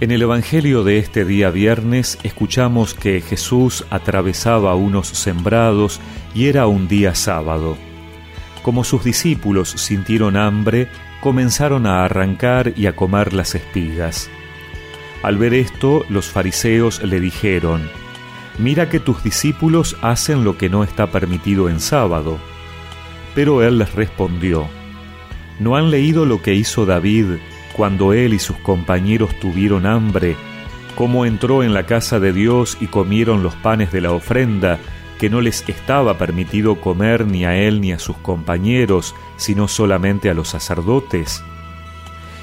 En el Evangelio de este día viernes escuchamos que Jesús atravesaba unos sembrados y era un día sábado. Como sus discípulos sintieron hambre, comenzaron a arrancar y a comer las espigas. Al ver esto, los fariseos le dijeron, Mira que tus discípulos hacen lo que no está permitido en sábado. Pero él les respondió, ¿no han leído lo que hizo David cuando él y sus compañeros tuvieron hambre, cómo entró en la casa de Dios y comieron los panes de la ofrenda, que no les estaba permitido comer ni a él ni a sus compañeros, sino solamente a los sacerdotes?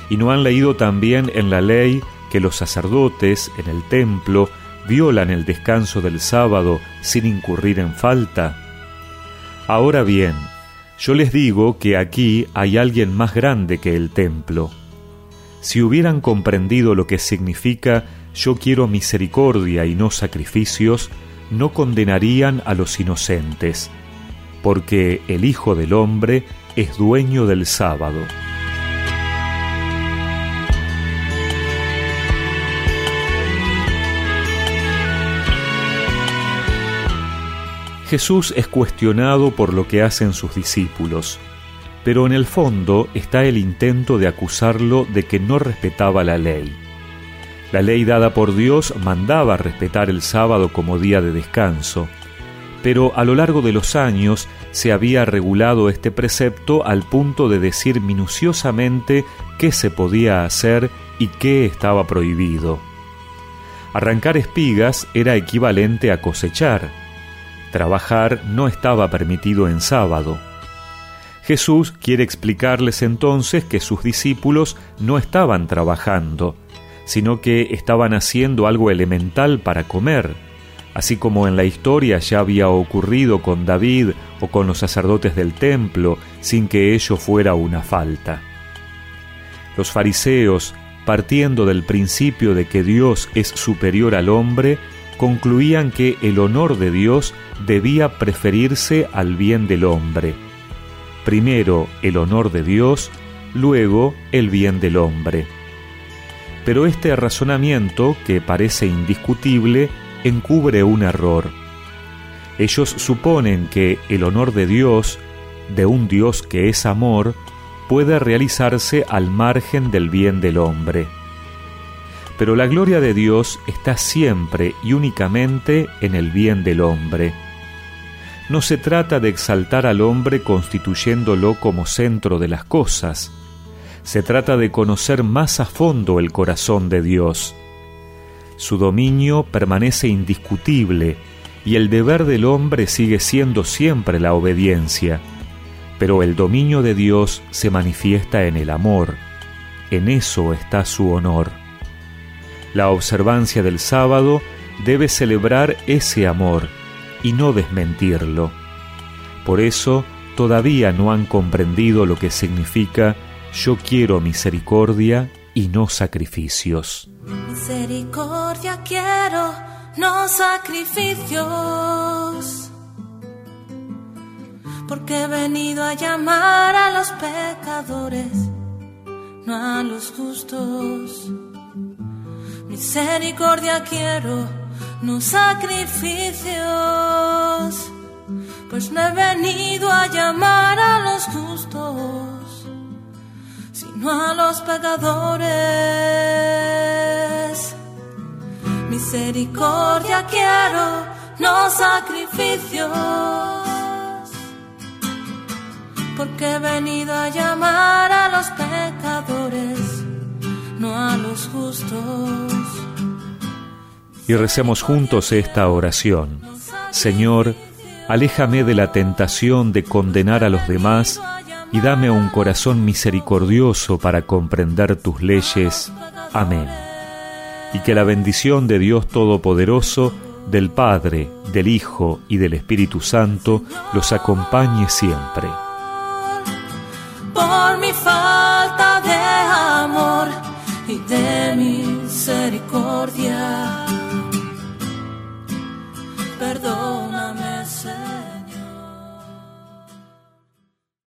¿Y no han leído también en la ley que los sacerdotes en el templo violan el descanso del sábado sin incurrir en falta? Ahora bien, yo les digo que aquí hay alguien más grande que el templo si hubieran comprendido lo que significa yo quiero misericordia y no sacrificios, no condenarían a los inocentes, porque el Hijo del Hombre es dueño del sábado. Jesús es cuestionado por lo que hacen sus discípulos pero en el fondo está el intento de acusarlo de que no respetaba la ley. La ley dada por Dios mandaba respetar el sábado como día de descanso, pero a lo largo de los años se había regulado este precepto al punto de decir minuciosamente qué se podía hacer y qué estaba prohibido. Arrancar espigas era equivalente a cosechar. Trabajar no estaba permitido en sábado. Jesús quiere explicarles entonces que sus discípulos no estaban trabajando, sino que estaban haciendo algo elemental para comer, así como en la historia ya había ocurrido con David o con los sacerdotes del templo, sin que ello fuera una falta. Los fariseos, partiendo del principio de que Dios es superior al hombre, concluían que el honor de Dios debía preferirse al bien del hombre primero el honor de Dios, luego el bien del hombre. Pero este razonamiento, que parece indiscutible, encubre un error. Ellos suponen que el honor de Dios, de un Dios que es amor, puede realizarse al margen del bien del hombre. Pero la gloria de Dios está siempre y únicamente en el bien del hombre no se trata de exaltar al hombre constituyéndolo como centro de las cosas, se trata de conocer más a fondo el corazón de Dios. Su dominio permanece indiscutible y el deber del hombre sigue siendo siempre la obediencia, pero el dominio de Dios se manifiesta en el amor, en eso está su honor. La observancia del sábado debe celebrar ese amor, y no desmentirlo. Por eso todavía no han comprendido lo que significa yo quiero misericordia y no sacrificios. Misericordia quiero, no sacrificios. Porque he venido a llamar a los pecadores, no a los justos. Misericordia quiero no sacrificios, pues no he venido a llamar a los justos, sino a los pecadores. Misericordia quiero, no sacrificios, porque he venido a llamar a los pecadores, no a los justos y recemos juntos esta oración. Señor, aléjame de la tentación de condenar a los demás y dame un corazón misericordioso para comprender tus leyes. Amén. Y que la bendición de Dios Todopoderoso, del Padre, del Hijo y del Espíritu Santo los acompañe siempre. Por mi falta de amor y de misericordia